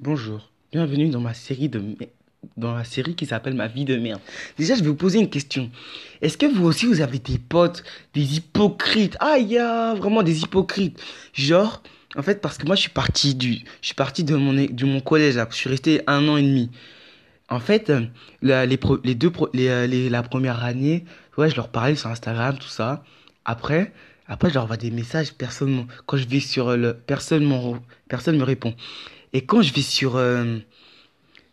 Bonjour, bienvenue dans ma série de dans la série qui s'appelle Ma vie de merde. Déjà, je vais vous poser une question. Est-ce que vous aussi vous avez des potes, des hypocrites? Ah, il vraiment des hypocrites. Genre, en fait, parce que moi je suis parti du je suis parti de mon de mon collège là, je suis resté un an et demi. En fait, euh, la, les, pro- les deux pro- les, euh, les- la première année, ouais, je leur parlais sur Instagram, tout ça. Après, après je leur envoie des messages, personne quand je vais sur le personne personne me répond. Et quand je vais sur euh,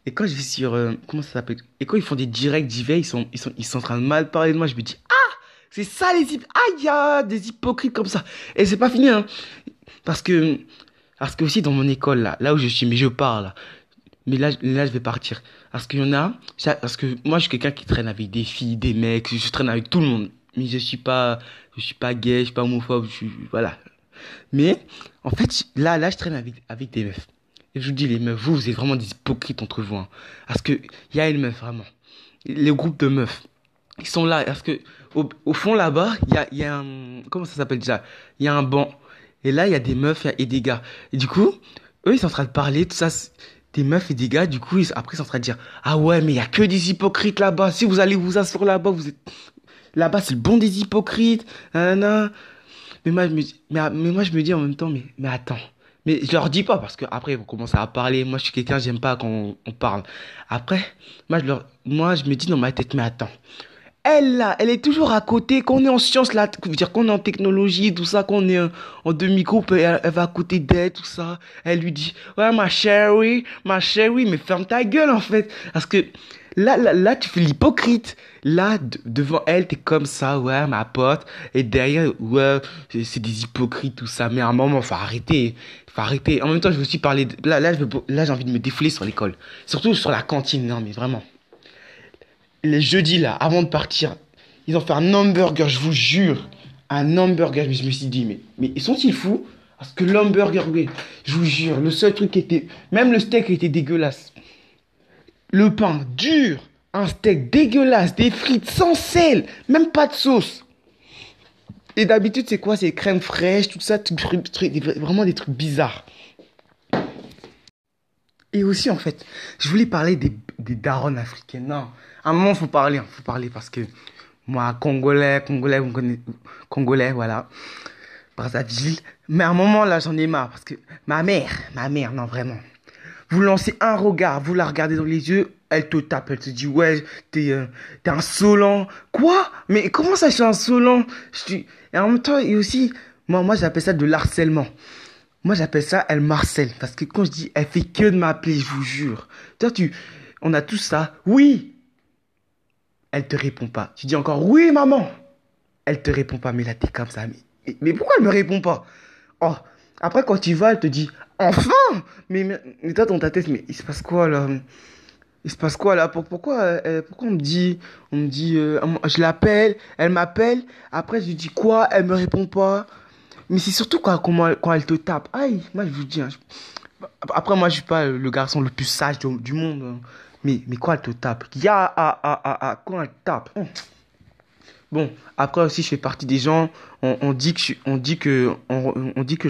et quand je vais sur euh, comment ça s'appelle? Et quand ils font des directs d'IV, ils sont ils sont ils sont en train de mal parler de moi, je me dis ah, c'est ça les hyp- ah, y a des hypocrites comme ça. Et c'est pas fini hein. Parce que parce que aussi dans mon école là, là où je suis, mais je pars là. Mais là, là, je vais partir. Parce qu'il y en a, parce que moi, je suis quelqu'un qui traîne avec des filles, des mecs, je traîne avec tout le monde. Mais je suis pas, je suis pas gay, je suis pas homophobe, voilà. Mais, en fait, là, là, je traîne avec, avec des meufs. Et je vous dis, les meufs, vous, vous êtes vraiment des hypocrites entre vous, hein. Parce que, il y a une meuf, vraiment. Les groupes de meufs. Ils sont là, parce que, au, fond, là-bas, il y a, y a un, comment ça s'appelle déjà? Il y a un banc. Et là, il y a des meufs et des gars. Et du coup, eux, ils sont en train de parler, tout ça, des meufs et des gars, du coup, après, ils sont en train de dire, ah ouais, mais il y a que des hypocrites là-bas. Si vous allez vous asseoir là-bas, vous êtes, là-bas, c'est le bon des hypocrites. nanana. Mais moi, je me, mais, mais moi, je me dis en même temps, mais, mais attends. Mais je leur dis pas parce que après ils vont commencer à parler. Moi, je suis quelqu'un, j'aime pas quand on, on parle. Après, moi je, leur, moi, je me dis dans ma tête, mais attends. Elle là, elle est toujours à côté. Qu'on est en sciences là, dire qu'on est en technologie, tout ça, qu'on est en, en demi-groupe, elle, elle va à côté d'elle, tout ça. Elle lui dit, ouais, ma chérie, ma chérie, mais ferme ta gueule en fait. Parce que là, là, là tu fais l'hypocrite. Là, de- devant elle, t'es comme ça, ouais, ma pote. Et derrière, ouais, c'est des hypocrites, tout ça. Mais à un moment, faut arrêter. Faut arrêter. En même temps, je veux aussi parler. de- Là, là, j'ai envie de me défouler sur l'école. Surtout sur la cantine. Non, mais vraiment. Les jeudis, là, avant de partir, ils ont fait un hamburger, je vous jure. Un hamburger. Mais je me suis dit, mais, mais ils sont-ils fous? Parce que l'hamburger, oui, je vous jure, le seul truc qui était. Même le steak était dégueulasse. Le pain dur. Un steak dégueulasse. Des frites sans sel. Même pas de sauce. Et d'habitude, c'est quoi? C'est crème fraîche, tout ça, tout, vraiment des trucs bizarres. Et aussi, en fait, je voulais parler des, des darons africaines. Non, à un moment, faut parler, hein, faut parler parce que moi, Congolais, Congolais, Congolais, voilà, Brazzaville. Mais à un moment, là, j'en ai marre parce que ma mère, ma mère, non, vraiment. Vous lancez un regard, vous la regardez dans les yeux, elle te tape, elle te dit ouais, t'es euh, insolent. Quoi? Mais comment ça, je suis insolent? Je et en même temps et aussi, moi, moi, j'appelle ça de l'harcèlement. Moi, j'appelle ça elle marcelle parce que quand je dis elle fait que de m'appeler, je vous jure. Toi, tu, on a tout ça. Oui. Elle te répond pas. Tu dis encore oui, maman. Elle te répond pas, mais là, t'es comme ça. Mais, mais pourquoi elle me répond pas? Oh, après, quand tu vas, elle te dit enfin Mais, mais, toi, dans ta tête, mais il se passe quoi là? Il se passe quoi là? Pour- Pourquoi, euh, pourquoi on me dit, on me dit, euh, je l'appelle, elle m'appelle, après je lui dis quoi? Elle me répond pas. Mais c'est surtout quand, quand elle te tape. Aïe, moi je vous dis. hein, Après, moi je suis pas le garçon le plus sage du, monde. hein. Mais, mais quand elle te tape, ya, ah, ah, ah, ah, quand elle tape. Bon, après aussi, je fais partie des gens. On, dit que je, on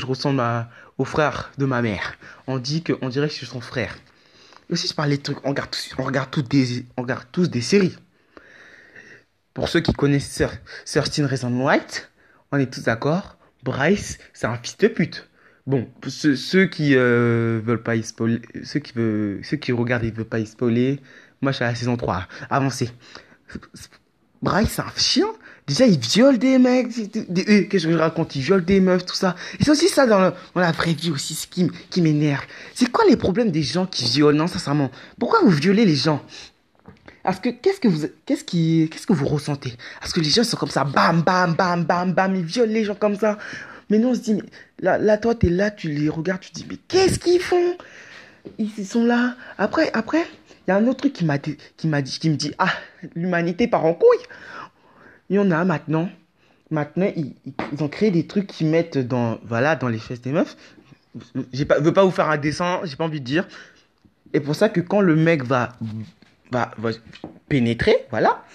ressemble à- au frère de ma mère. On dit que on dirait que je suis son frère. Et aussi, je parle des trucs. On regarde tous, on des, on regarde tous des séries. Pour ceux qui connaissent Sir, 13 Reasons White, on est tous d'accord. Bryce, c'est un fils de pute. Bon, pour ceux, qui euh, veulent pas ceux qui veulent, regardent et veulent pas y spoiler, moi je suis à la saison 3. Avancez. Bryce, c'est un chien. Déjà, il viole des mecs. des- euh, Qu'est-ce que je raconte? Il viole des meufs, tout ça. Et c'est aussi ça dans, la vraie vie aussi, ce qui, qui m'énerve. C'est quoi les problèmes des gens qui violent? Non, sincèrement. Pourquoi vous violez les gens? Parce que qu'est-ce que vous, qu'est-ce qui, qu'est-ce que vous ressentez? Parce que les gens sont comme ça, bam, bam, bam, bam, bam, ils violent les gens comme ça. Mais nous, on se dit, là, là toi, t'es là, tu les regardes, tu dis, mais qu'est-ce qu'ils font? Ils sont là. Après, après, il y a un autre truc qui m'a, dit- qui m'a dit, qui me dit, ah, l'humanité part en couille. Il y en a maintenant. Maintenant, ils, ont créé des trucs qui mettent dans, voilà, dans les fesses des meufs. Je pas, veux pas vous faire un dessin, j'ai pas envie de dire. Et pour ça que quand le mec va, va, va pénétrer, voilà,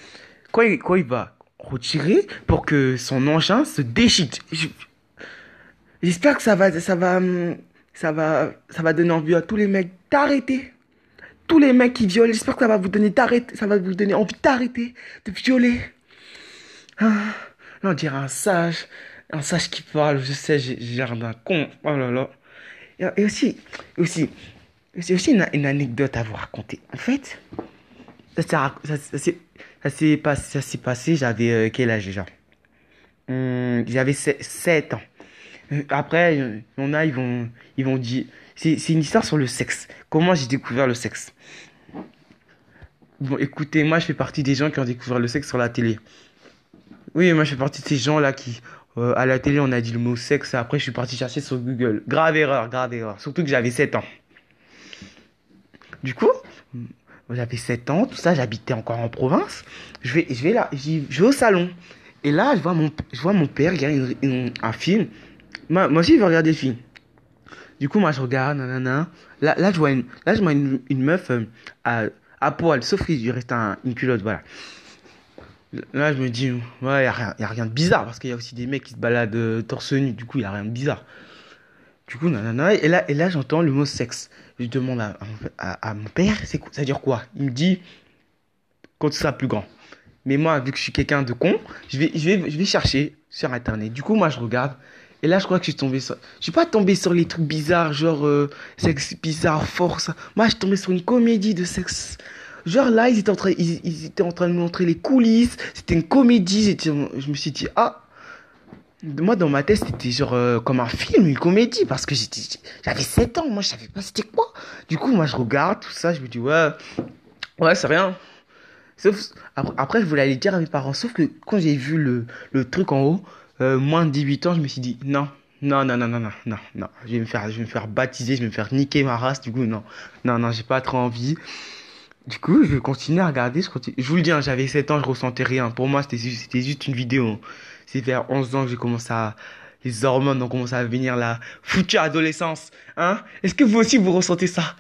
quand il, quand il va retirer pour que son engin se déchite. Je- J'espère que ça va, ça va, ça va, ça va donner envie à tous les mecs d'arrêter. Tous les mecs qui violent, j'espère que ça va vous donner d'arrêter, ça va vous donner envie d'arrêter de violer. Ah, là, on dirait un sage, un sage qui parle, je sais, j'ai l'air d'un con. Oh là là. Et, aussi, aussi, c'est aussi une, anecdote à vous raconter. En fait, ça, s'est passé, j'avais euh, quel âge déjà? Hum, J'avais 7 ans. Euh, après, il y en a, ils vont, ils vont dire. C'est une histoire sur le sexe. Comment j'ai découvert le sexe? Bon, écoutez, moi, je fais partie des gens qui ont découvert le sexe sur la télé. Oui, moi, je fais partie de ces gens-là qui, euh, à la télé, on a dit le mot sexe. Après, je suis parti chercher sur Google. Grave erreur, grave erreur. Surtout que j'avais 7 ans. Du coup, j'avais 7 ans, tout ça, j'habitais encore en province. Je vais, je vais là, je vais au salon. Et là, je vois mon, je vois mon père regarder un film. Moi, moi aussi, je veux regarder des films. Du coup, moi, je regarde, nanana. Là, là, je vois une, là, je vois une, une meuf euh, à, à poil, sauf qu'il reste un, une culotte, voilà. Là, je me dis, ouais, il n'y a, rien, de bizarre, parce qu'il y a aussi des mecs qui se baladent euh, torse nu, du coup, il n'y a rien de bizarre. Du coup, nanana, et là, et là j'entends le mot sexe. Je demande à, à, à mon père, c'est ça veut dire quoi? Il me dit, quand tu seras plus grand. Mais moi, vu que je suis quelqu'un de con, je vais, je, vais, je vais chercher sur Internet. Du coup, moi, je regarde. Et là, je crois que je suis tombé sur... Je suis pas tombé sur les trucs bizarres, genre euh, sexe bizarre, force. Moi, je suis tombé sur une comédie de sexe. Genre là, ils étaient en train, ils, étaient en train de montrer les coulisses. C'était une comédie. Je me suis dit, ah, moi dans ma tête c'était genre euh, comme un film, une comédie parce que j'avais 7 ans, moi je savais pas c'était quoi. Du coup moi je regarde tout ça, je me dis ouais ouais c'est rien. Sauf après, je voulais aller dire à mes parents sauf que quand j'ai vu le, le truc en haut euh, moins de 18 ans, je me suis dit non. Non, non, non, non, non, non, non, je vais me faire, je vais me faire baptiser, je vais me faire niquer ma race, du coup, non, non, non, j'ai pas trop envie. Du coup, je continuer à regarder, je, je vous le dis, hein, j'avais 7 ans, je ressentais rien. Pour moi, c'était juste une vidéo. C'est vers 11 ans que j'ai commencé à... Les hormones ont commencé à venir, la foutue adolescence. Hein Est-ce que vous aussi, vous ressentez ça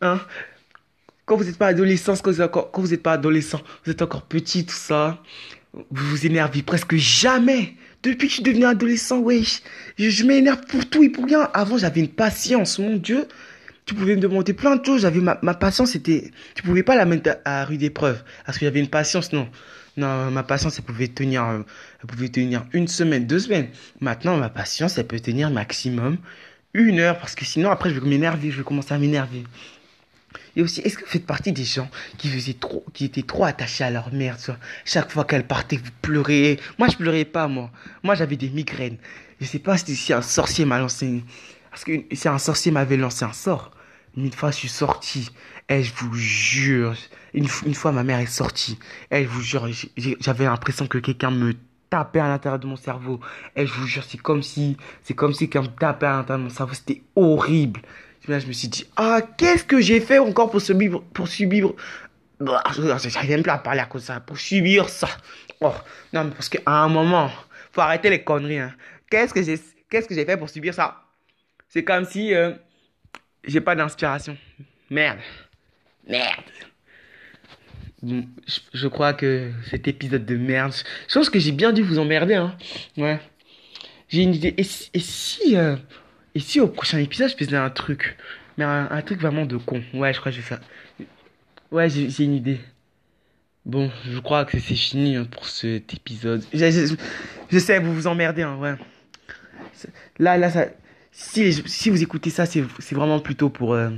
Hein? Quand vous n'êtes pas adolescent, quand vous n'êtes pas adolescent, vous êtes encore petit, tout ça, vous vous énervez presque jamais. Depuis que je suis devenu adolescent, wesh, je, m'énerve pour tout et pour rien. Avant, j'avais une patience, mon Dieu. Tu pouvais me demander plein de choses. J'avais ma, patience, c'était, tu pouvais pas la mettre à, rude épreuve. Parce que j'avais une patience, non. Non, ma patience, elle pouvait tenir, elle pouvait tenir une semaine, deux semaines. Maintenant, ma patience, elle peut tenir maximum une heure, parce que sinon, après, je vais m'énerver, je vais commencer à m'énerver. Et aussi, est-ce que vous faites partie des gens qui faisaient trop, qui étaient trop attachés à leur mère, Chaque fois qu'elle partait, vous pleurez. Moi, je pleurais pas, moi. Moi, j'avais des migraines. Je sais pas si un sorcier m'a lancé, parce que si un sorcier m'avait lancé un sort, une fois, je suis sorti. Et je vous jure, une, fois, ma mère est sortie. Et je vous jure, j'avais l'impression que quelqu'un me tapait à l'intérieur de mon cerveau. Et je vous jure, c'est comme si, c'est comme si quelqu'un me tapait à l'intérieur de mon cerveau. C'était horrible. Là, je me suis dit, ah, qu'est-ce que j'ai fait encore pour subir, pour subir, bah, j'arrive plus à parler à cause de ça, pour subir ça. Oh, non, mais parce qu'à un moment, faut arrêter les conneries, hein. Qu'est-ce que j'ai, qu'est-ce que j'ai fait pour subir ça? C'est comme si, euh, j'ai pas d'inspiration. Merde. Merde. je, crois que cet épisode de merde, je pense que j'ai bien dû vous emmerder, hein. Ouais. J'ai une idée. Et, si, euh, et si au prochain épisode, je faisais un truc, mais un, truc vraiment de con. Ouais, je crois que je vais faire. Ouais, j'ai une idée. Bon, je crois que c'est fini hein, pour cet épisode. Je, sais, vous vous emmerdez, hein, ouais. Là, là, ça, si, si vous écoutez ça, c'est vraiment plutôt pour, euh,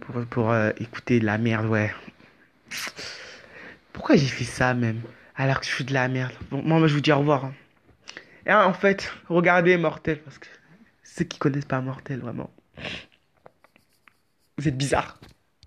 pour, pour euh, écouter de la merde, ouais. Pourquoi j'ai fait ça même? Alors que je suis de la merde. Bon, moi, je vous dis au revoir. Hein. Et en fait, regardez Mortel, parce que ceux qui connaissent pas Mortel, vraiment. Vous êtes bizarre.